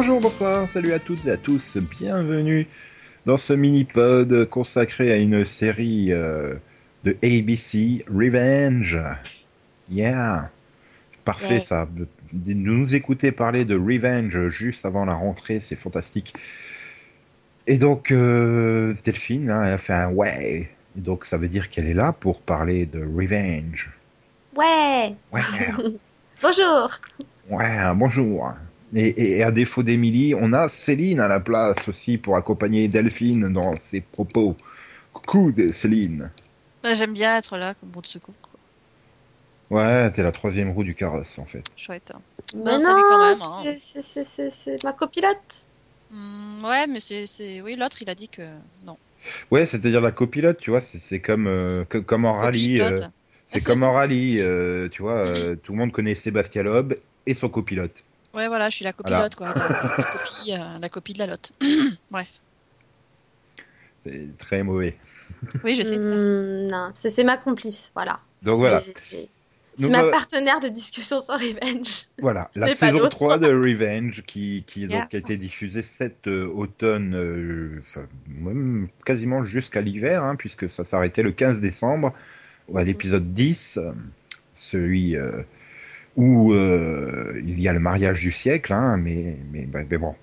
Bonjour, bonsoir, salut à toutes et à tous, bienvenue dans ce mini-pod consacré à une série euh, de ABC, Revenge. Yeah, parfait Ouais. ça. Nous écouter parler de Revenge juste avant la rentrée, c'est fantastique. Et donc, euh, Delphine, hein, elle a fait un ouais. Et donc, ça veut dire qu'elle est là pour parler de Revenge. Ouais. Ouais. Bonjour. Ouais, bonjour. Et, et à défaut d'Émilie, on a Céline à la place aussi pour accompagner Delphine dans ses propos. Coucou de Céline. Bah, J'aime bien être là comme roue de secours. Quoi. Ouais, t'es la troisième roue du carrosse en fait. Chouette. hein. Mais même, non, hein. c'est- c'est- c'est- c'est c'est ma copilote. Hmm, ouais, mais c'est, c'est... Oui, l'autre, il a dit que non. Ouais, c'est-à-dire la copilote, tu vois, c'est c'est comme, euh, que- comme en rallye. euh, Copilote. c'est comme en rallye, euh, tu vois, euh, tout le monde connaît Sébastien Loeb et son copilote. Ouais, voilà, je suis la copilote, quoi. La, la copie, euh, la copie de la lotte. Bref. C'est très mauvais. Oui, je sais. Hmm, non, c'est c'est ma complice, voilà. Donc voilà. C'est- C'est c'est Donc, ma partenaire de discussion sur Revenge. Voilà, la saison d'autre. 3 de Revenge qui, qui donc, a été diffusée cet euh, automne, euh, enfin, même quasiment jusqu'à l'hiver, hein, puisque ça s'arrêtait le 15 décembre, à l'épisode 10, euh, celui euh, où euh, il y a le mariage du siècle, hein, mais, mais, bah, mais bon,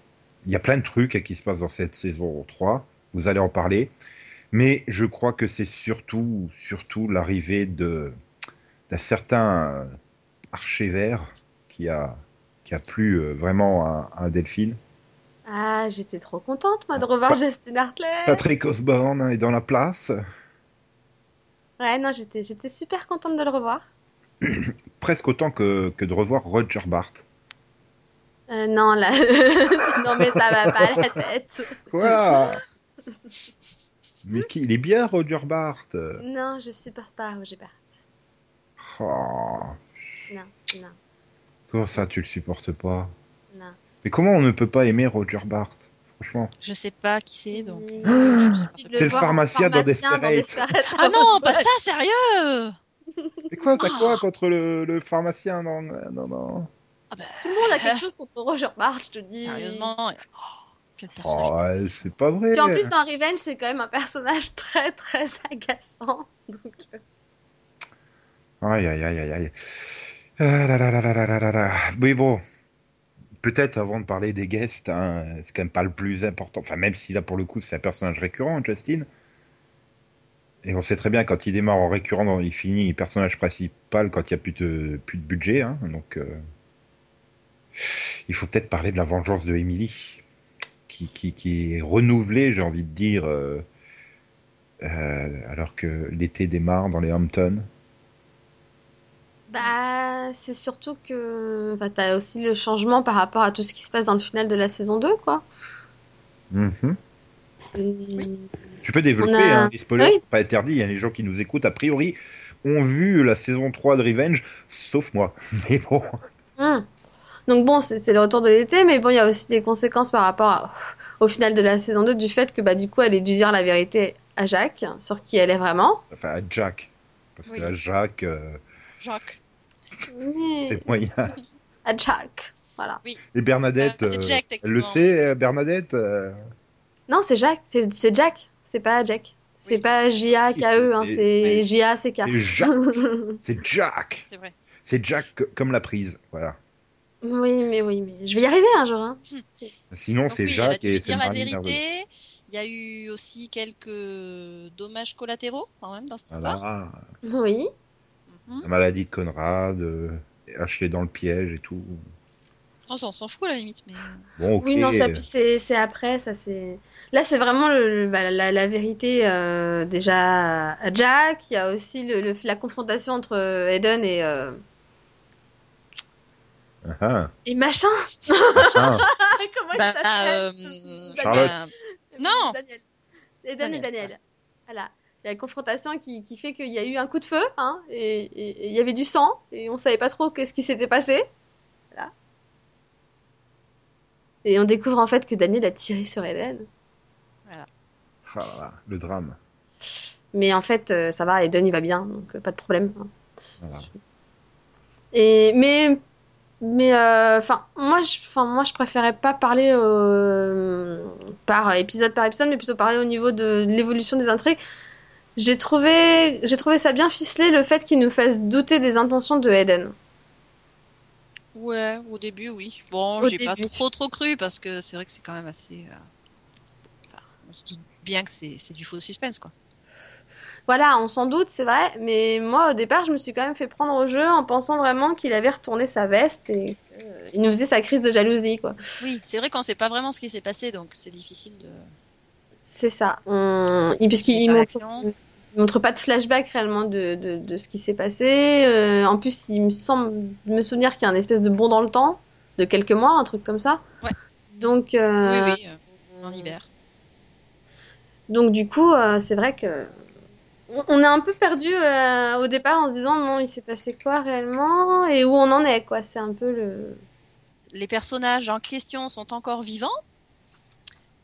il y a plein de trucs qui se passent dans cette saison 3, vous allez en parler, mais je crois que c'est surtout, surtout l'arrivée de d'un certain euh, archer-vert qui a, qui a plu euh, vraiment à, à Delphine. Ah, j'étais trop contente, moi, de revoir Justin Hartley. Patrick Osborne est dans la place, Ouais, non, j'étais j'étais super contente de le revoir. presque autant que, que de revoir Roger Bart. Euh, non, là... non, mais ça va pas à la tête. Voilà Mais qui, il est bien Roger Bart Non, je supporte pas Roger Bart. Oh, Non, non, Comment ça tu le supportes pas? Non. Mais comment on ne peut pas aimer Roger Bart Franchement? Je sais pas qui c'est, donc. Euh, C'est le voir en pharmacien dans Desperate. Desperate Ah non, pas ça, sérieux c'est quoi T'as quoi ah. contre le, pharmacien Non, non, non. Ah bah... Tout le monde a quelque chose contre Roger Marsh, je te dis. Sérieusement oh, quel oh, personnage. C'est pas vrai. Puis en plus, dans Revenge, c'est quand même un personnage très très agaçant. Donc... Euh. Aïe aïe aïe aïe aïe. Ah, là, là, là, là, là, là, là. Oui, bon. Peut-être avant de parler des guests, hein, c'est quand même pas le plus important. Enfin, même si là pour le coup c'est un personnage récurrent, Justin. Et on sait très bien, quand il démarre en récurrent, il finit personnage principal quand il n'y a plus de, plus de budget. hein. donc, euh, il faut peut-être parler de la vengeance de Emily, qui, qui, qui est renouvelée, j'ai envie de dire, euh, euh, alors que l'été démarre dans les Hamptons. bah, c'est surtout que bah, t'as aussi le changement par rapport à tout ce qui se passe dans le final de la saison 2, quoi. Mhm. C'est- Tu peux développer, a- hein, des spoilers, Oui. pas interdit. Il y a les gens qui nous écoutent, a priori, ont vu la saison 3 de Revenge, sauf moi. Mais bon, Hum. Donc bon, c'est le retour de l'été, mais bon, il y a aussi des conséquences par rapport à- au final de la saison 2 du fait que bah, du coup, elle ait dû dire la vérité à Jacques sur qui elle est vraiment. enfin, à Jack. Parce Oui. que à Jacques, euh, Jacques. C'est moyen. À Jacques, voilà. Et Bernadette, c'est euh, Jack, elle le sait, euh, Bernadette euh, Non, c'est Jacques, c'est c'est Jack, c'est pas Jack. C'est Oui. pas J-A-K-E, hein, C'est-. J-A-C-K. C'est Jack. C'est Jack. C'est vrai. C'est Jack co- comme la prise. Voilà. oui, mais oui, mais je vais y arriver un jour. Hein. Sinon, Donc c'est oui, Jacques dû et c'est dire la vérité. Il y a eu aussi quelques dommages collatéraux quand même dans cette histoire. Voilà. Oui. Mhm. La maladie de Conrad, euh, Ashley dans le piège et tout. Ça, on s'en fout à la limite, mais. Bon, ok. Oui, non, ça, puis c'est c'est après, ça c'est. Là, c'est vraiment le, bah, la, la vérité euh, déjà à Jack. Il y a aussi le, le- la confrontation entre euh, Eden et, euh, Ah, et machin. ah. Comment il Bah, s'appelle euh. Charlotte. bah, Non Daniel. Eden et Daniel. Voilà. Il y a une confrontation qui, qui fait qu'il y a eu un coup de feu, hein, et, et- et il y avait du sang, et on savait pas trop qu'est-ce qui s'était passé. Voilà. Et on découvre en fait que Daniel a tiré sur Eden. Ah là là, le drame. Mais en fait, euh, ça va, Eden il va bien, donc euh, pas de problème. hein. Voilà. Et, mais Mais euh, enfin, moi, je, enfin, moi, je préférais pas parler euh, par épisode par épisode, mais plutôt parler au niveau de l'évolution des intrigues. J'ai trouvé, j'ai trouvé ça bien ficelé le fait qu'il nous fasse douter des intentions de Eden. Ouais, au début, oui. Bon, j'ai pas trop trop cru parce que c'est vrai que c'est quand même assez. euh, enfin, on se doute bien que c'est du faux suspense, quoi. Voilà, on s'en doute, c'est vrai, mais moi, au départ, je me suis quand même fait prendre au jeu en pensant vraiment qu'il avait retourné sa veste et qu'il nous faisait sa crise de jalousie, quoi. Oui, c'est vrai qu'on sait pas vraiment ce qui s'est passé, donc c'est difficile de. C'est ça. On... Puisqu'il montre, il montre pas de flashback réellement de, de, de ce qui s'est passé. Euh, en plus, il me semble me souvenir qu'il y a un espèce de bond dans le temps, de quelques mois, un truc comme ça. Ouais. Donc, euh, Oui, oui, euh, en hiver. donc du coup, c'est vrai que on est un peu perdu au départ en se disant bon, il s'est passé quoi réellement et où on en est, quoi. C'est un peu le. Les personnages en question sont encore vivants,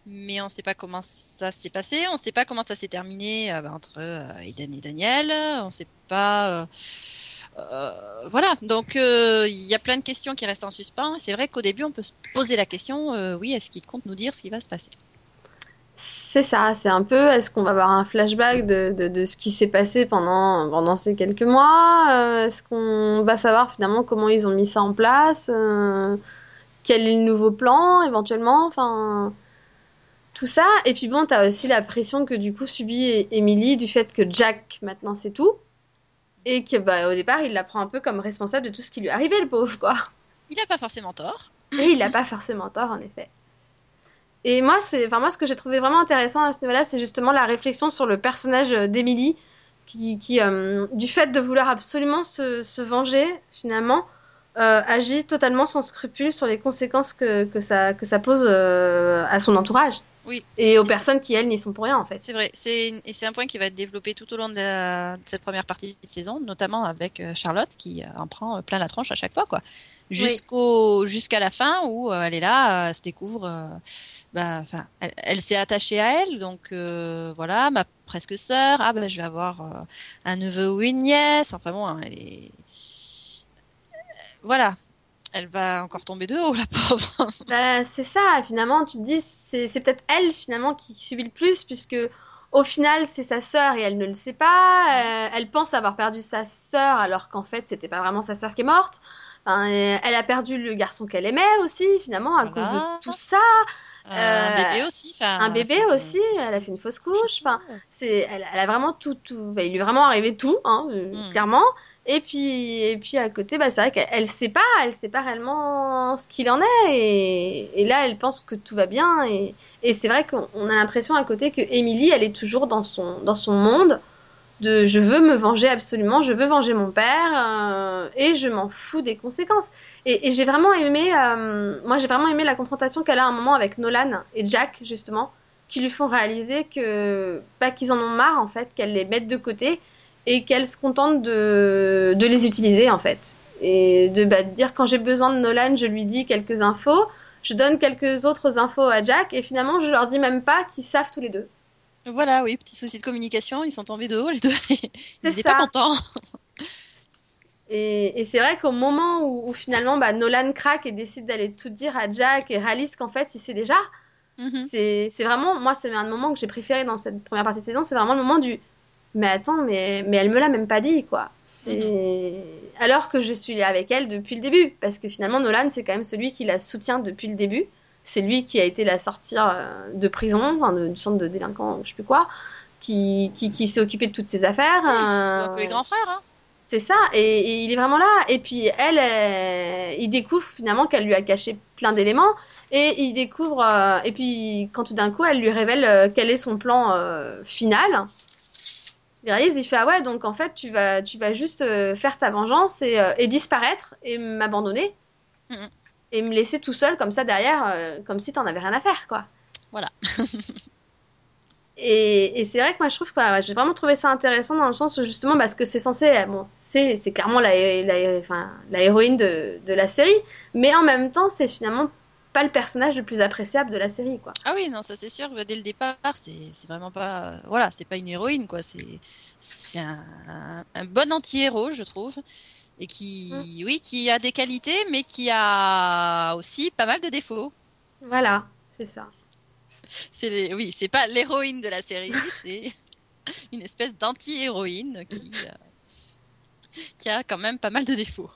mais on sait pas comment ça s'est passé, on sait pas comment ça s'est terminé euh, bah, entre euh, Eden et Daniel, on sait pas. euh, euh, voilà, donc euh, il y a plein de questions qui restent en suspens. C'est vrai qu'au début, on peut se poser la question, euh, oui, est-ce qu'il compte nous dire ce qui va se passer? C'est ça, c'est un peu, est-ce qu'on va avoir un flashback de, de, de ce qui s'est passé pendant, pendant ces quelques mois? Euh, est-ce qu'on va savoir finalement comment ils ont mis ça en place? Euh, quel est le nouveau plan éventuellement? Enfin, tout ça. Et puis bon, t'as aussi la pression que du coup subit Emily du fait que Jack maintenant c'est tout. Et que bah, au départ, il la prend un peu comme responsable de tout ce qui lui est arrivé, le pauvre, quoi. Il n'a pas forcément tort. Et il n'a pas forcément tort, en effet. Et moi, c'est, enfin, moi, ce que j'ai trouvé vraiment intéressant à ce niveau-là, c'est justement la réflexion sur le personnage euh, d'Emily, qui, qui euh, du fait de vouloir absolument se, se venger, finalement, euh, agit totalement sans scrupule sur les conséquences que, que, ça, que ça pose euh, à son entourage. Oui. Et aux Et personnes qui, elles, n'y sont pour rien, en fait. C'est vrai, c'est et c'est un point qui va être développé tout au long de, la- de cette première partie de saison, notamment avec euh, Charlotte qui en prend plein la tronche à chaque fois, quoi. Jusqu'au jusqu'à la fin où euh, elle est là, elle se découvre, euh, bah, elle, elle s'est attachée à elle, donc euh, voilà, ma presque sœur, ah ben je vais avoir un neveu ou une nièce, enfin bon, elle est, voilà, elle va encore tomber de haut, la pauvre. Bah, c'est ça, finalement, tu te dis, c'est c'est peut-être elle, finalement, qui subit le plus, puisque au final, c'est sa sœur et elle ne le sait pas. Euh, elle pense avoir perdu sa sœur, alors qu'en fait, c'était pas vraiment sa sœur qui est morte. Enfin, euh, elle a perdu le garçon qu'elle aimait aussi, finalement, à Voilà. cause de tout ça. un Euh, bébé aussi, enfin, Un bébé une- aussi, elle a fait une fausse couche. Enfin, c'est, elle, elle a vraiment tout, tout. il lui est vraiment arrivé tout, hein, euh, Mm. clairement. Et puis, et puis à côté, bah, c'est vrai qu'elle elle sait pas, elle sait pas réellement ce qu'il en est. Et, là, elle pense que tout va bien. Et, c'est vrai qu'on on a l'impression à côté que Emily, elle est toujours dans son, dans son monde de je veux me venger absolument, je veux venger mon père euh, et je m'en fous des conséquences. Et, j'ai vraiment aimé, euh, moi j'ai vraiment aimé la confrontation qu'elle a à un moment avec Nolan et Jack justement, qui lui font réaliser que bah, qu'ils en ont marre en fait, qu'elle les mette de côté et qu'elle se contente de, de les utiliser en fait. Et de bah, de dire quand j'ai besoin de Nolan, je lui dis quelques infos, je donne quelques autres infos à Jack et finalement je leur dis même pas qu'ils savent tous les deux. Voilà, oui, petit souci de communication, ils sont tombés de haut les deux. Ils n'étaient pas contents. Et, et c'est vrai qu'au moment où, où finalement bah, Nolan craque et décide d'aller tout dire à Jack et réalise qu'en fait il sait déjà, Mhm. c'est vraiment, moi c'est un moment que j'ai préféré dans cette première partie de saison, c'est vraiment le moment du mais attends, mais, mais elle me l'a même pas dit quoi. C'est alors que je suis avec elle depuis le début, parce que finalement Nolan c'est quand même celui qui la soutient depuis le début. C'est lui qui a été la sortir euh, de prison, enfin, de- du centre de délinquants, je sais plus quoi, qui, qui, qui s'est occupé de toutes ses affaires. Oui, il joue un euh, peu les grands frères. Hein. c'est ça, et, et il est vraiment là. Et puis elle, euh, il découvre finalement qu'elle lui a caché plein d'éléments. Et il découvre, euh, et puis quand tout d'un coup elle lui révèle euh, quel est son plan euh, final, il réalise, il fait ah ouais, donc en fait tu vas, tu vas juste euh, faire ta vengeance et, euh, et disparaître et m'abandonner et me laisser tout seul comme ça derrière, euh, comme si t'en avais rien à faire quoi. Voilà. Et, et c'est vrai que moi je trouve que j'ai vraiment trouvé ça intéressant dans le sens où justement parce que c'est censé bon c'est c'est clairement la, la, enfin, la héroïne de, de la série mais en même temps c'est finalement pas le personnage le plus appréciable de la série quoi. Ah oui, non, ça c'est sûr. Dès le départ, c'est c'est vraiment pas. Voilà, c'est pas une héroïne, quoi. C'est c'est un, un, un bon anti-héros, je trouve. et qui, mm. oui, qui a des qualités, mais qui a aussi pas mal de défauts. Voilà, c'est ça. C'est oui, c'est pas l'héroïne de la série, c'est une espèce d'anti-héroïne qui, euh, qui a quand même pas mal de défauts.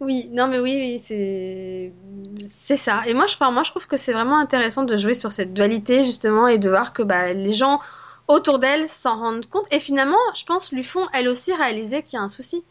Oui, non mais oui, oui c'est c'est ça. Et moi je, moi je trouve que c'est vraiment intéressant de jouer sur cette dualité justement et de voir que bah, les gens autour d'elle s'en rendent compte. Et finalement, je pense, lui font elle aussi réaliser qu'il y a un souci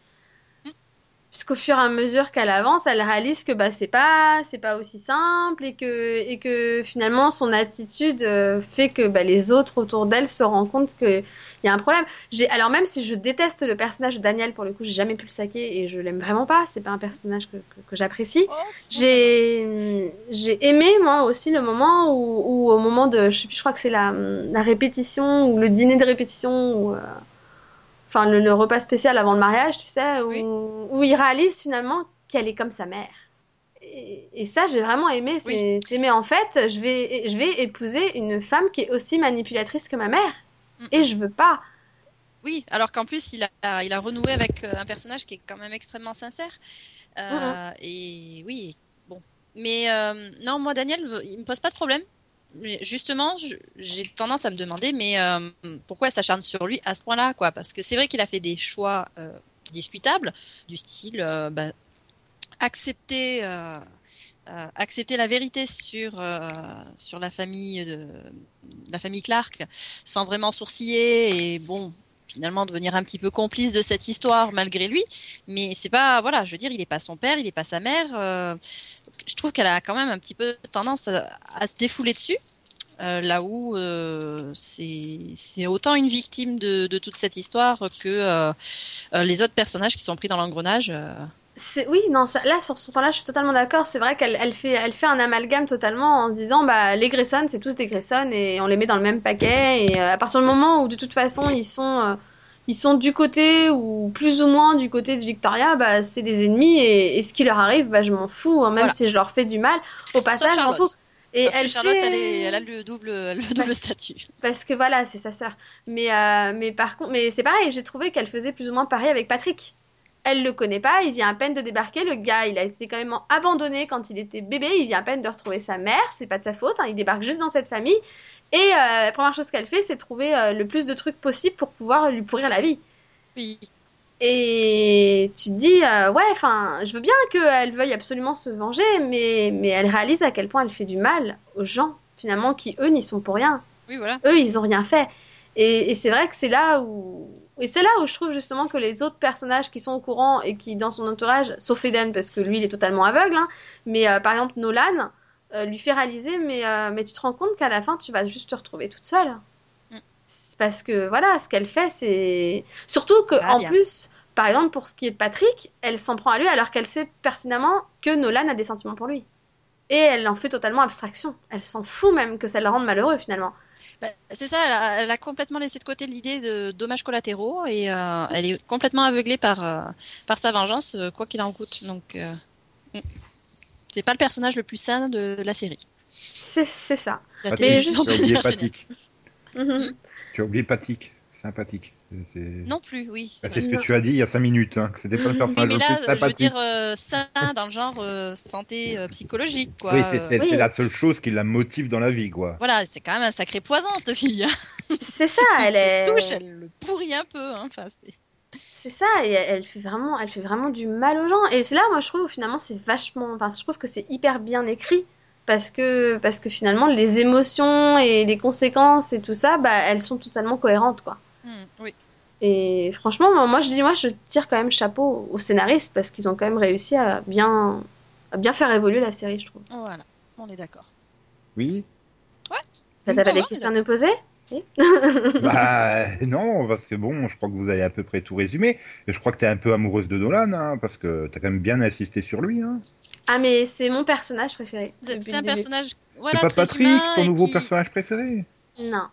puisqu'au fur et à mesure qu'elle avance, elle réalise que bah c'est pas c'est pas aussi simple et que et que finalement son attitude euh, fait que bah, les autres autour d'elle se rendent compte que il y a un problème. J'ai alors même si je déteste le personnage de Daniel pour le coup, j'ai jamais pu le saquer et je l'aime vraiment pas. C'est pas un personnage que, que, j'apprécie. Oh, j'ai j'ai aimé moi aussi le moment où, où, au moment de je sais plus, je crois que c'est la la répétition ou le dîner de répétition où, euh, enfin le, repas spécial avant le mariage, tu sais, où, il réalise finalement qu'elle est comme sa mère. Et, ça, j'ai vraiment aimé. C'est mais en fait, je vais, je vais épouser une femme qui est aussi manipulatrice que ma mère. Et je veux pas. Oui, alors qu'en plus, il a, il a renoué avec euh, un personnage qui est quand même extrêmement sincère. Euh, et oui, bon. Mais euh, non, moi, Daniel, il me pose pas de problème justement, j'ai tendance à me demander, mais euh, pourquoi elle s'acharne sur lui à ce point-là, quoi? Parce que c'est vrai qu'il a fait des choix discutables, du style bah, accepter, accepter la vérité sur sur la famille de la famille Clark, sans vraiment sourciller et bon. Finalement, devenir un petit peu complice de cette histoire malgré lui, mais c'est pas voilà, je veux dire, il n'est pas son père, il n'est pas sa mère, je trouve qu'elle a quand même un petit peu tendance à, se défouler dessus. Euh, là où euh, c'est autant une victime de, toute cette histoire que euh, les autres personnages qui sont pris dans l'engrenage. Oui, non, là sur ce point-là, je suis totalement d'accord. C'est vrai qu'elle elle fait, elle fait un amalgame totalement en disant bah les Grayson, c'est tous des Grayson et on les met dans le même paquet. Et à partir du moment où de toute façon ils sont ils sont du côté ou plus ou moins du côté de Victoria, bah, c'est des ennemis et, ce qui leur arrive, bah, je m'en fous, hein, même si je leur fais du mal. Au passage, m'en fous. Et Parce elle que Charlotte, elle, a le double, le double statut. Parce que voilà, c'est sa sœur. Mais, euh, mais par contre, mais c'est pareil, j'ai trouvé qu'elle faisait plus ou moins pareil avec Patrick. Elle le connaît pas, il vient à peine de débarquer. Le gars, il a été quand même abandonné quand il était bébé. Il vient à peine de retrouver sa mère, c'est pas de sa faute. Hein, il débarque juste dans cette famille. Et euh, la première chose qu'elle fait, c'est trouver euh, le plus de trucs possible pour pouvoir lui pourrir la vie. Oui. Et tu te dis, euh, ouais, enfin, je veux bien qu'elle veuille absolument se venger, mais, mais elle réalise à quel point elle fait du mal aux gens, finalement, qui eux n'y sont pour rien. Oui, voilà. Eux, ils ont rien fait. Et, c'est vrai que c'est là où. Et c'est là où je trouve justement que les autres personnages qui sont au courant et qui, dans son entourage, sauf Eden, parce que lui, il est totalement aveugle, hein, mais par exemple, Nolan, euh, lui fait réaliser, mais, euh, mais tu te rends compte qu'à la fin, tu vas juste te retrouver toute seule. Mm. Parce que voilà, ce qu'elle fait, c'est. Surtout que, en plus, par exemple, pour ce qui est de Patrick, elle s'en prend à lui alors qu'elle sait pertinemment que Nolan a des sentiments pour lui. Et elle en fait totalement abstraction. Elle s'en fout même que ça le rende malheureux finalement. Bah, c'est ça, elle a, complètement laissé de côté l'idée de dommages collatéraux et euh, elle est complètement aveuglée par, par sa vengeance, quoi qu'il en coûte. Donc. Mm. C'est pas le personnage le plus sain de la série. C'est ça. Mais tu as oublié Patrick. Mhm. Tu as oublié Patrick. Sympathique. Non plus, oui. Bah, c'est ce que tu as dit il y a 5 minutes, hein, que c'était pas le personnage mais là, le plus sympathique. Je veux dire euh, sain dans le genre euh, santé euh, psychologique, quoi. Oui, c'est la seule chose qui la motive dans la vie, quoi. Voilà, c'est quand même un sacré poison, cette fille. C'est ça, elle est. touche, elle le pourrit un peu. Hein. Enfin, c'est ça, et elle fait vraiment, elle fait vraiment du mal aux gens. Et c'est là, moi, je trouve finalement, c'est vachement, enfin, je trouve que c'est hyper bien écrit parce que, parce que finalement, les émotions et les conséquences et tout ça, bah, elles sont totalement cohérentes, quoi. Mmh, oui. Et franchement, moi, je dis, moi, je tire quand même chapeau aux scénaristes parce qu'ils ont quand même réussi à bien, à bien faire évoluer la série, je trouve. Voilà, on est d'accord. Oui. Ouais. T'as pas des questions à nous poser bah non, parce que bon, je crois que vous avez à peu près tout résumé. Et je crois que tu es un peu amoureuse de Nolan, hein, parce que tu as quand même bien insisté sur lui. Hein. Ah mais c'est mon personnage préféré. C'est un personnage... Voilà, c'est pas Patrick, ton nouveau personnage préféré? Non.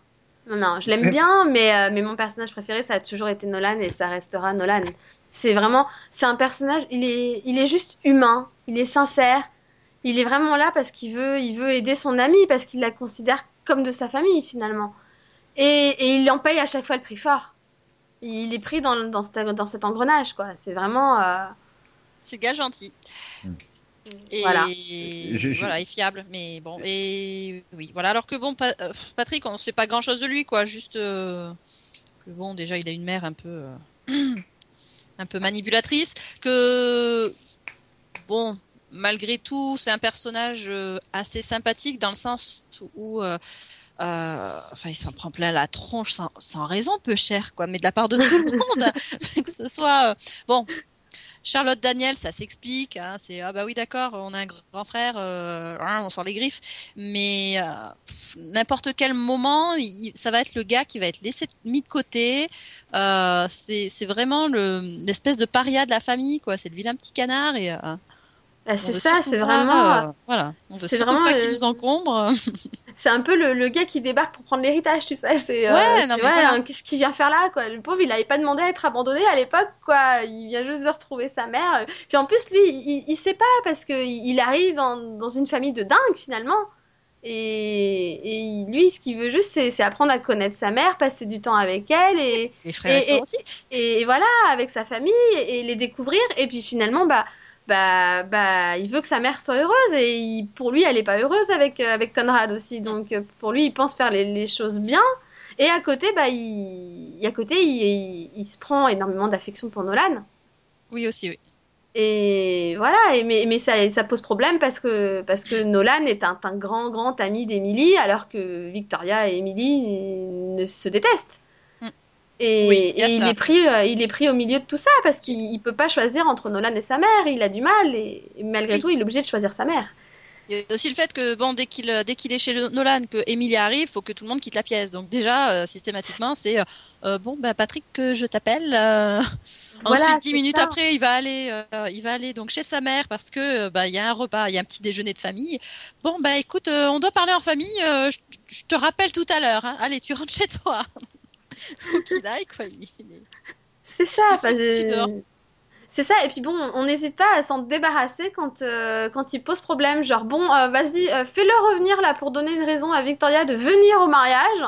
Non, non, je l'aime bien, mais, euh, mais mon personnage préféré, ça a toujours été Nolan et ça restera Nolan. C'est vraiment, c'est un personnage, il est, il est juste humain, il est sincère, il est vraiment là parce qu'il veut, il veut aider son ami, parce qu'il la considère comme de sa famille finalement. Et, il en paye à chaque fois le prix fort. il est pris dans, dans, cet, dans cet engrenage, quoi. C'est vraiment. Euh, C'est gars gentil. Et Voilà. Je- je- voilà, et fiable, mais bon, et oui, voilà. Alors que bon, Pa- euh, Patrick, on ne sait pas grand chose de lui, quoi. Juste euh, que bon, déjà, il a une mère un peu, euh, un peu manipulatrice. Que bon, malgré tout, c'est un personnage euh, assez sympathique dans le sens où, euh, euh, enfin, il s'en prend plein la tronche sans, sans raison, peu cher, quoi. Mais de la part de tout le monde, que ce soit euh, bon. Charlotte Daniel, ça s'explique. Hein, c'est ah bah oui d'accord, on a un grand frère, euh, hein, on sort les griffes. Mais euh, n'importe quel moment, ça va être le gars qui va être laissé mis de côté. Euh, c'est vraiment le- l'espèce de paria de la famille, quoi. C'est le vilain petit canard et on c'est ça, c'est vraiment. euh, voilà, on veut surtout vraiment, pas qu'il nous encombre. C'est un peu le, le gars qui débarque pour prendre l'héritage, tu sais. C'est, euh, Ouais, non, mais ouais, voilà. hein, qu'est-ce qu'il vient faire là, quoi? Le pauvre, il avait pas demandé à être abandonné à l'époque, quoi. Il vient juste de retrouver sa mère. Puis en plus, lui, il, il sait pas parce que il il arrive dans, dans une famille de dingue finalement. Et, et lui, ce qu'il veut juste, c'est, apprendre à connaître sa mère, passer du temps avec elle et, Les frères et, Et- aussi. voilà, avec sa famille et les découvrir. Et puis finalement, bah, bah, bah, il veut que sa mère soit heureuse et il- pour lui, elle est pas heureuse avec, euh, avec Conrad aussi. Donc euh, pour lui, il pense faire les, les choses bien. Et à côté, bah, il, à côté, il, il- il se prend énormément d'affection pour Nolan. Oui aussi, oui. Et voilà, et, mais, mais ça, ça pose problème parce que, parce que Nolan est un, un grand, grand ami d'Emily, alors que Victoria et Emily ne se détestent. Et, Oui, il et est pris, euh, il est pris au milieu de tout ça parce qu'il il peut pas choisir entre Nolan et sa mère, il a du mal, et, et malgré Oui. tout, il est obligé de choisir sa mère. Il y a aussi le fait que bon, dès qu'il qu'il est chez Nolan, que Emily arrive, faut que tout le monde quitte la pièce. Donc déjà, euh, systématiquement, c'est euh, euh, bon, bah Patrick, que je t'appelle. euh, Voilà, Ensuite, dix minutes ça. après, il va aller, euh, il va aller donc chez sa mère parce que euh, bah il y a un repas, il y a un petit déjeuner de famille. Bon bah écoute, euh, on doit parler en famille. euh, je, je te rappelle tout à l'heure. hein. Allez, tu rentres chez toi. Faut qu'il aille quoi. C'est ça, enfin, je-. C'est ça, et puis bon, on n'hésite pas à s'en débarrasser quand, euh, quand il pose problème. Genre, bon, euh, vas-y, euh, fais-le revenir là pour donner une raison à Victoria de venir au mariage.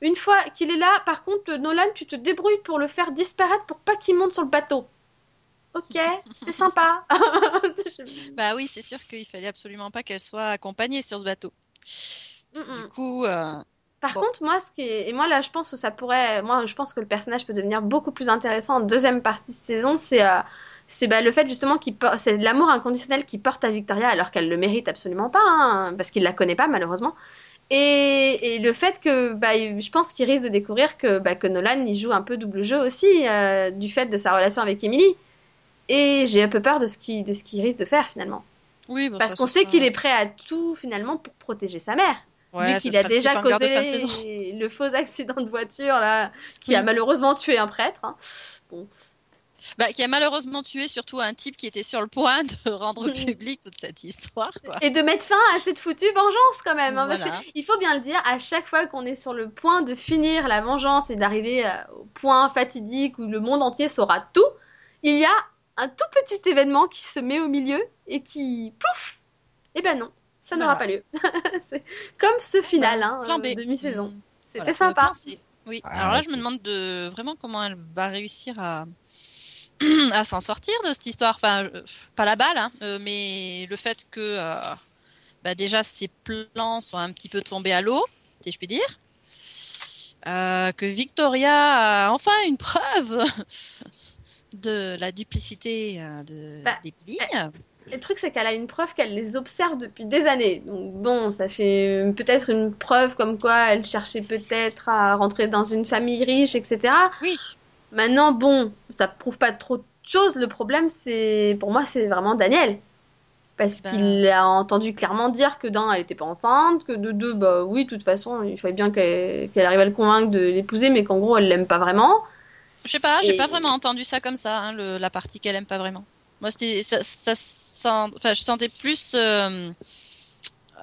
Une fois qu'il est là, par contre, Nolan, tu te débrouilles pour le faire disparaître pour pas qu'il monte sur le bateau. Ok, c'est sympa. Bah oui, c'est sûr qu'il fallait absolument pas qu'elle soit accompagnée sur ce bateau. Du coup, Par Bon. contre, moi, ce qui est... et moi là, je pense que ça pourrait, moi, je pense que le personnage peut devenir beaucoup plus intéressant en deuxième partie de saison. C'est, euh, c'est bah, le fait justement qu'il por- c'est l'amour inconditionnel qu'il porte à Victoria alors qu'elle le mérite absolument pas, hein, parce qu'il la connaît pas malheureusement. Et, et le fait que, bah, je pense qu'il risque de découvrir que, bah, que Nolan il joue un peu double jeu aussi euh, du fait de sa relation avec Emily. Et j'ai un peu peur de ce qu'il de ce qu'il risque de faire finalement, oui, bon, parce qu'on sait sera- qu'il est prêt à tout finalement pour protéger sa mère Ouais, vu qu'il a déjà causé le faux accident de voiture là, qui a malheureusement tué un prêtre. hein. Bah, qui a malheureusement tué surtout un type qui était sur le point de rendre Mhm. public toute cette histoire. Quoi. Et de mettre fin à cette foutue vengeance quand même. hein, Voilà. Parce qu'il faut bien le dire, à chaque fois qu'on est sur le point de finir la vengeance et d'arriver euh, au point fatidique où le monde entier saura tout, il y a un tout petit événement qui se met au milieu et qui, plouf Eh ben non, ça n'aura pas lieu. C'est comme ce final hein, Plan B. euh, de mi-saison. Mm. C'était Voilà, sympa. Oui. Ah, Alors là, je me demande de vraiment comment elle va réussir à à s'en sortir de cette histoire. Enfin, euh, pas la balle, hein, euh, mais le fait que euh, bah, déjà ses plans soient un petit peu tombés à l'eau, si je puis dire. Euh, que Victoria a enfin une preuve de la duplicité de Bah, d'Emily. Le truc, c'est qu'elle a une preuve qu'elle les observe depuis des années. Donc bon, ça fait peut-être une preuve comme quoi elle cherchait peut-être à rentrer dans une famille riche, etc. Oui, Maintenant, bon, ça prouve pas trop de choses. Le problème, c'est pour moi, c'est vraiment Daniel. Parce Ben. qu'il a entendu clairement dire que d'un, elle était pas enceinte, que de deux, bah oui, de toute façon, il fallait bien qu'elle arrive à le convaincre de l'épouser, mais qu'en gros, elle l'aime pas vraiment. Je sais pas, j'ai Et- pas vraiment entendu ça comme ça, hein, le- la partie qu'elle aime pas vraiment. Moi, c'était, ça, ça enfin, je sentais plus euh,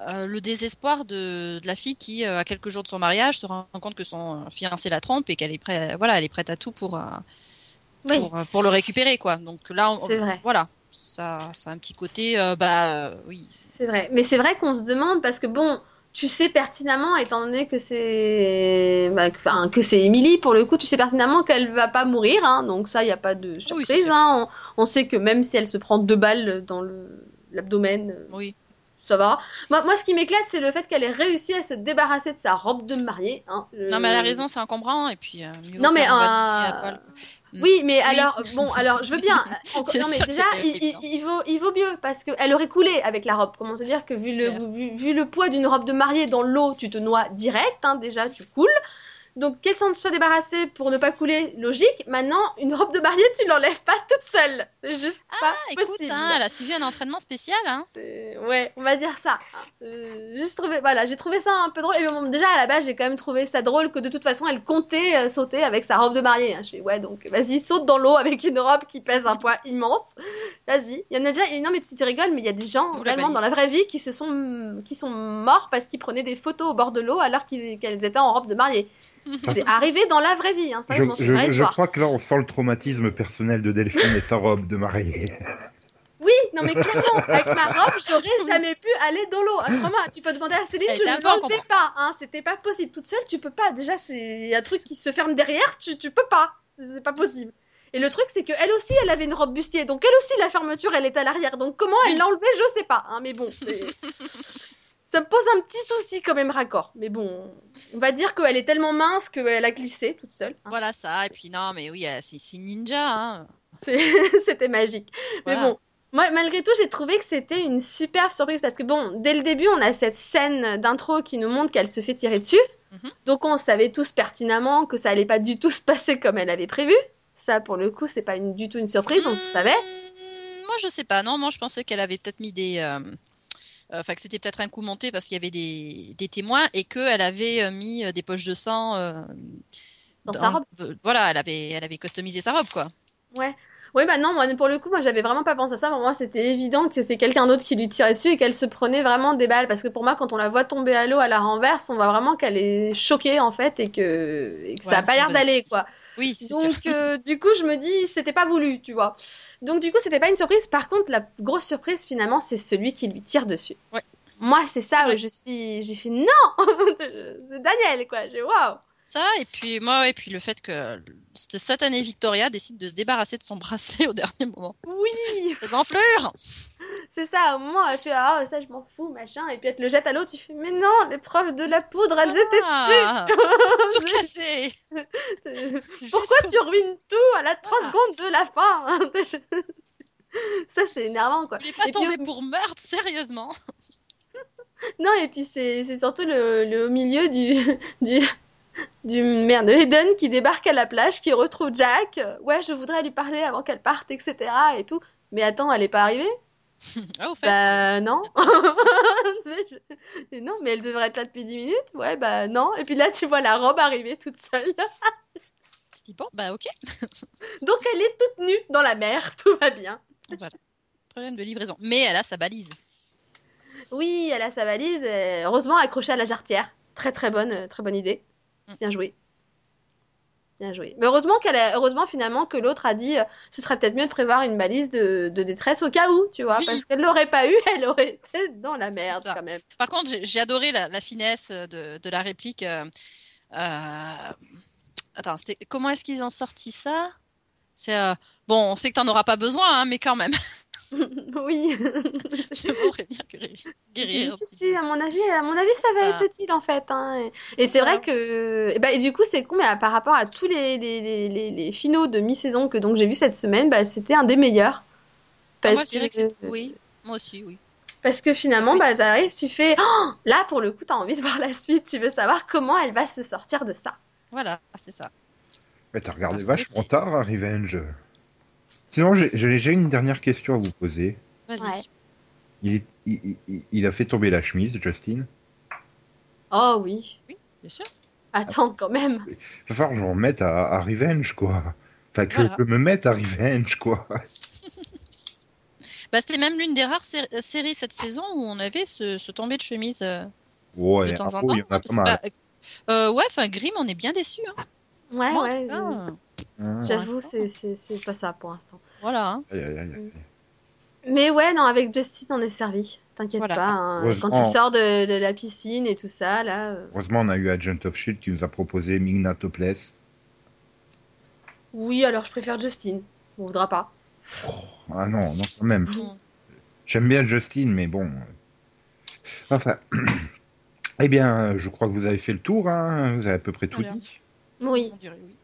euh, le désespoir de, de la fille qui, euh, à quelques jours de son mariage, se rend compte que son fiancé la trompe et qu'elle est prête, voilà, elle est prête à tout pour, Oui, pour, pour le récupérer, quoi. Donc là, on- C'est vrai. voilà, ça, ça a un petit côté, bah, oui, c'est vrai. Mais c'est vrai qu'on se demande, parce que bon, tu sais pertinemment, étant donné que c'est bah, que c'est Emily, pour le coup, tu sais pertinemment qu'elle va pas mourir, hein, donc ça, il n'y a pas de surprise. hein. on, on sait que même si elle se prend deux balles dans l'abdomen, euh, Oui. Ça va. Moi, moi, ce qui m'éclate, c'est le fait qu'elle ait réussi à se débarrasser de sa robe de mariée. Hein. Non, mais elle a Euh, raison, c'est encombrant. Et puis, euh, Non, mais euh. Mm. Oui, mais Oui. alors, bon, alors, je veux bien. Encore- non, mais déjà, il, il- évident. il vaut, il vaut mieux parce qu'elle aurait coulé avec la robe. Comment te dire que vu le, vu, vu le poids d'une robe de mariée dans l'eau, tu te noies direct, hein, déjà, tu coules. Donc, qu'elle s'en soit débarrassée pour ne pas couler, logique. Maintenant, une robe de mariée, tu l'enlèves pas toute seule. C'est juste pas Ah, écoute, possible. hein, elle a suivi un entraînement spécial. Hein. Ouais, on va dire ça. Euh, juste trouvé, voilà, j'ai trouvé ça un peu drôle. Et bon, déjà à la base, j'ai quand même trouvé ça drôle que de toute façon, elle comptait euh, sauter avec sa robe de mariée. hein. Je fais ouais, donc vas-y, saute dans l'eau avec une robe qui pèse un poids immense. Vas-y. Il y en a déjà. Non mais tu, tu rigoles, mais il y a des gens la réellement dans la vraie vie qui se sont qui sont morts parce qu'ils prenaient des photos au bord de l'eau alors qu'elles étaient en robe de mariée. C'est arrivé dans la vraie vie. Hein. Ça, Je, je m'en je- je crois que là, on sent le traumatisme personnel de Delphine et sa robe de mariée. Oui, non mais clairement, avec ma robe, j'aurais jamais pu aller dans l'eau. Ah, Crois-moi, tu peux demander à Céline, Elle je ne l'enlevais encombrante. pas. Hein, C'était pas possible. Toute seule, tu peux pas. Déjà, c'est un truc qui se ferme derrière, tu, tu peux pas. C'est pas possible. Et le truc, c'est qu'elle aussi, elle avait une robe bustier. Donc elle aussi, la fermeture, elle est à l'arrière. Donc comment elle l'a enlevée, je sais pas. hein, mais bon, ça me pose un petit souci quand même raccord. Mais bon, on va dire qu'elle est tellement mince qu'elle a glissé toute seule. hein. Voilà ça. Et puis, non, mais oui, euh, c'est ninja. Hein. C'était magique. Mais bon, moi, malgré tout, j'ai trouvé que c'était une superbe surprise parce que, bon, dès le début, on a cette scène d'intro qui nous montre qu'elle se fait tirer dessus. Mhm. Donc, on savait tous pertinemment que ça allait pas du tout se passer comme elle avait prévu. Ça, pour le coup, c'est pas une- du tout une surprise, on le savait. Hmm, Moi, je sais pas. Non, moi, je pensais qu'elle avait peut-être mis des. euh, Enfin, que c'était peut-être un coup monté parce qu'il y avait des, des témoins et qu'elle avait euh, mis euh, des poches de sang euh, Dans sa robe. euh, Voilà, elle avait, elle avait customisé sa robe, quoi. Ouais. Oui, bah non, moi, pour le coup, moi, j'avais vraiment pas pensé à ça. Pour moi, c'était évident que c'est quelqu'un d'autre qui lui tirait dessus et qu'elle se prenait vraiment des balles. Parce que pour moi, quand on la voit tomber à l'eau à la renverse, on voit vraiment qu'elle est choquée, en fait, et que, et que ça Ouais, a pas l'air d'aller, quoi. Oui, Donc, sûr. euh, du coup, je me dis, c'était pas voulu, tu vois. Donc, du coup, c'était pas une surprise. Par contre, la grosse surprise, finalement, c'est celui qui lui tire dessus. Ouais. Moi, c'est ça Ouais. je suis. J'ai fait non C'est Daniel, quoi. J'ai waouh Ça, et puis moi, et puis le fait que cette satanée Victoria décide de se débarrasser de son bracelet au dernier moment. Oui C'est d'enflure C'est ça, au moment, elle fait Ah, ça, je m'en fous, machin. Et puis, elle te le jette à l'eau, tu fais Mais non, les preuves de la poudre, elles Ah, Tout cassé étaient dessus Pourquoi tu ruines tout à la 3 Ah. secondes de la fin? Ça, c'est énervant, quoi. N'es pas Et puis, au- pour meurtre, sérieusement Non, et puis c'est surtout le, milieu du, du, du merde, de Eden qui débarque à la plage, qui retrouve Jack. Ouais, je voudrais lui parler avant qu'elle parte, etc. et tout. Mais attends, elle est pas arrivée? Ah, au fait, Bah non. Non, mais elle devrait être là depuis 10 minutes. Ouais, bah non. Et puis là, tu vois la robe arriver toute seule. tu dis bon, bah ok. Donc elle est toute nue dans la mer, tout va bien. Voilà. Problème de livraison. Mais elle a sa balise. Oui, elle a sa valise, heureusement accrochée à la jarretière. Très très bonne, euh, très bonne idée. Bien joué. Bien joué. Mais heureusement qu'elle a, heureusement finalement que l'autre a dit, euh, ce serait peut-être mieux de prévoir une balise de, de détresse au cas où, tu vois, Oui. parce qu'elle l'aurait pas eu, elle aurait été dans la merde quand même. Par contre, j'ai adoré la, la finesse de, de la réplique. euh, euh, Attends, comment est-ce qu'ils ont sorti ça? C'est euh, bon, on sait que t'en auras pas besoin, hein, mais quand même. oui. Prévenir que guérir. si, si, à mon avis, à mon avis, ça va Ah. être utile en fait. hein. Et, et c'est vrai que, et bah, et du coup, c'est con, mais par rapport à tous les, les, les, les- les finaux de mi-saison que donc j'ai vu cette semaine, bah, c'était un des meilleurs. Ah, moi, Parce je dirais que Oui, moi aussi, oui. Parce que finalement, bah, t'arrives, tu fais, Oh là pour le coup, t'as envie de voir la suite, tu veux savoir comment elle va se sortir de ça. Voilà, c'est ça. Mais t'as regardé Parce vachement tard, hein, Revenge. Sinon, j'ai- une dernière question à vous poser. Vas-y. Ouais. Il, est- il- il- il a fait tomber la chemise, Justin. Oh oui. Bien sûr. Attends, quand même. Il va falloir que je m'en mette à, à Revenge, quoi. Enfin, que Voilà. je me mette à Revenge, quoi. Bah, c'était même l'une des rares sé- séries cette saison où on avait ce, ce tombé de chemise euh, Ouais, de temps en temps. il y en a Parce pas que, mal. bah, euh, ouais, enfin, Grimm, on est bien déçus. Hein. Ouais, Moi, ouais. euh, euh, Hein. J'avoue, c'est c'est- c'est pas ça pour l'instant. voilà. hein. Aïe, aïe, aïe, aïe. Mais ouais, non, avec Justin, on est servi. T'inquiète Voilà. pas. hein. Quand oh. il sort de, de la piscine et tout ça, là. euh, Heureusement, on a eu Agent of Shield qui nous a proposé Migna Topless. Oui, alors je préfère Justin. On voudra pas. Ah non, non, quand même. J'aime bien Justin, mais bon. Enfin. Eh bien, je crois que vous avez fait le tour, hein. vous avez à peu près tout dit. Oui. On dirait oui.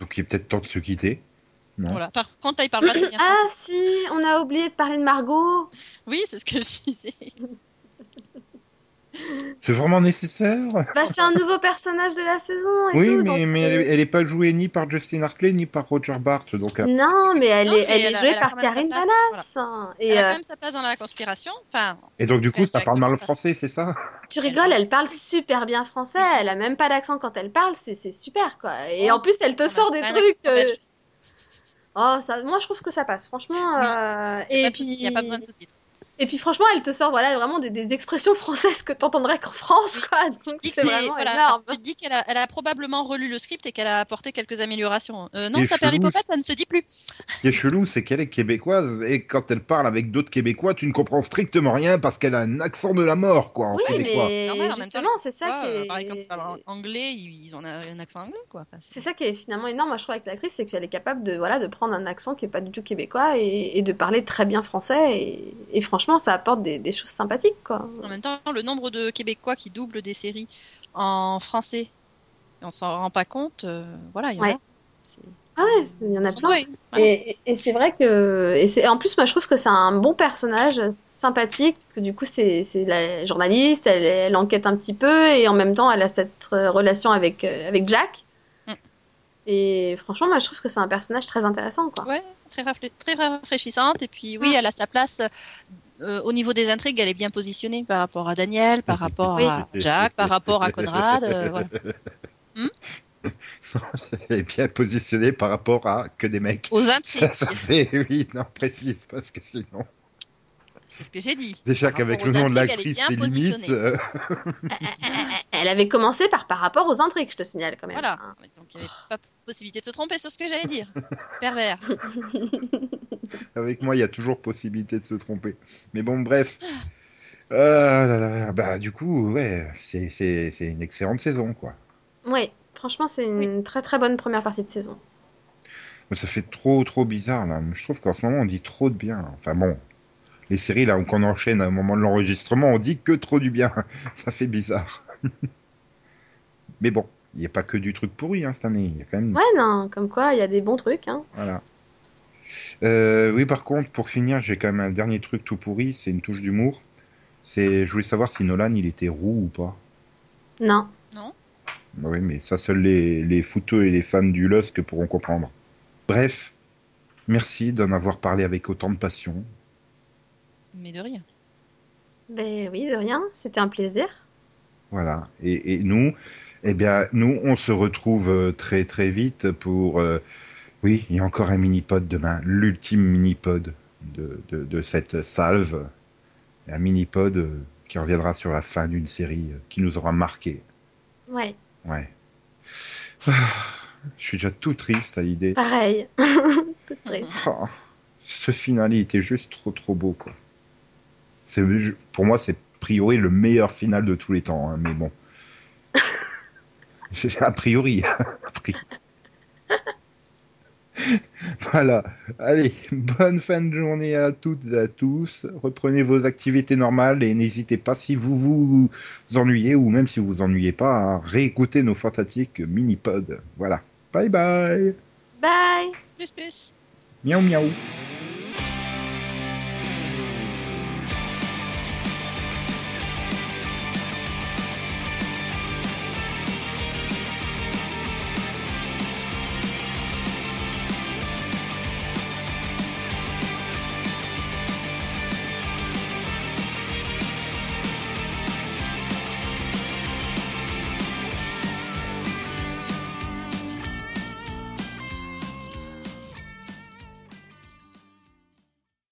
Donc il est peut-être temps de se quitter. Non. Voilà. Par contre, là, il parle pas bien Ah si, on a oublié de parler de Margot. Oui, c'est ce que je disais. C'est vraiment nécessaire? Bah, c'est un nouveau personnage de la saison et Oui, tout. mais, donc, mais euh, elle, est- elle est pas jouée ni par Justin Hartley ni par Roger Bart, donc euh, Non, mais elle Non, est, mais elle est elle a- jouée elle par Karine place, Ballas. hein. Et Elle a euh, quand même sa place dans la conspiration. Enfin, et donc du coup ça parle mal le français, c'est ça? Tu rigoles, elle parle super bien français. Elle a même pas d'accent quand elle parle. C'est super, quoi. Et Oh, en plus, elle te sort des trucs. euh. Oh, ça, moi, je trouve que ça passe, franchement. Oui. euh, n'y Et puis, il y a pas besoin de sous-titres. Et puis, franchement, elle te sort, voilà, vraiment des, des expressions françaises que t'entendrais qu'en France, quoi. Donc, Tu te dis c'est que c'est- vraiment voilà, énorme. tu te dis qu'elle a, elle a probablement relu le script et qu'elle a apporté quelques améliorations. Euh, non, ça chelou, perlipopette, ça ne se dit plus. Ce qui est chelou, c'est qu'elle est québécoise et quand elle parle avec d'autres Québécois, tu ne comprends strictement rien parce qu'elle a un accent de la mort, quoi, en Oui, québécois. mais Normal, justement, c'est ça qui est. Pareil, quand ils parlent en anglais, ils ont un, accent anglais, quoi. Enfin, C'est ça qui est finalement énorme, je trouve, avec l'actrice, c'est qu'elle est capable de, voilà, de prendre un accent qui est pas du tout québécois et, et de parler très bien français. Et, et franchement, ça apporte des, des choses sympathiques, quoi. En même temps, le nombre de Québécois qui doublent des séries en français, on s'en rend pas compte, euh, voilà, il y en Ouais. a. Ah ouais, il y en a plein. Et, et- et c'est vrai que. Et c'est, en plus, moi, je trouve que c'est un bon personnage, sympathique, parce que du coup, c'est, c'est la journaliste, elle, elle enquête un petit peu, et en même temps, elle a cette relation avec, euh, avec Jack. Mm. Et franchement, moi, je trouve que c'est un personnage très intéressant, quoi. Ouais, très, très rafraîchissante. Et puis, oui, Ah. elle a sa place. Euh, au niveau des intrigues, elle est bien positionnée par rapport à Daniel, par rapport Oui. à Jack, par rapport à Conrad. euh, voilà. Elle est bien positionnée par rapport à que des mecs. Aux Ça, intrigues, ça fait, oui, non, précise, parce que sinon. C'est ce que j'ai dit. Déjà qu'avec le nom de l'actrice, c'est limite. euh, Elle avait commencé par par rapport aux intrigues, je te signale quand même. Voilà. hein. Donc, il n'y avait pas possibilité de se tromper sur ce que j'allais dire. Pervers. avec moi, il y a toujours possibilité de se tromper. Mais bon, bref. Euh, là, là, là, bah, du coup, ouais, c'est c'est- c'est une excellente saison, quoi. Oui, franchement, c'est une très très bonne première partie de saison. Ça fait trop, trop bizarre, là. Je trouve qu'en ce moment, on dit trop de bien. Enfin bon, les séries, là, où on enchaîne à un moment de l'enregistrement, on dit que trop du bien. Ça fait bizarre. Mais bon, il n'y a pas que du truc pourri, hein, cette année. Il y a quand même... Ouais, non, comme quoi, il y a des bons trucs. Hein. Voilà. Euh, oui, par contre, pour finir, j'ai quand même un dernier truc tout pourri, c'est une touche d'humour. C'est, je voulais savoir si Nolan, il était roux ou pas. Non. Bah Oui, mais ça, seuls les, les fouteux et les fans du Lusk pourront comprendre. Bref, merci d'en avoir parlé avec autant de passion. Mais de rien. Ben oui, de rien, c'était un plaisir. Voilà. Et, et nous, eh bien, nous, on se retrouve euh, très très vite pour. euh, oui, il y a encore un mini-pod demain, l'ultime mini-pod de, de, de cette salve. Un mini-pod euh, qui reviendra sur la fin d'une série qui nous aura marqué. Ouais, Ouais. Ah, je suis déjà tout triste à l'idée. pareil. Toute triste. Oh, ce finale il était juste trop trop beau quoi. Pour moi c'est a priori le meilleur final de tous les temps, hein, mais bon. a priori. a priori. voilà. Allez, bonne fin de journée à toutes et à tous. Reprenez vos activités normales et n'hésitez pas si vous vous ennuyez ou même si vous vous ennuyez pas à réécouter nos fantastiques mini-pods. Voilà. Bye bye. Bye Plus, plus. Miaou miaou.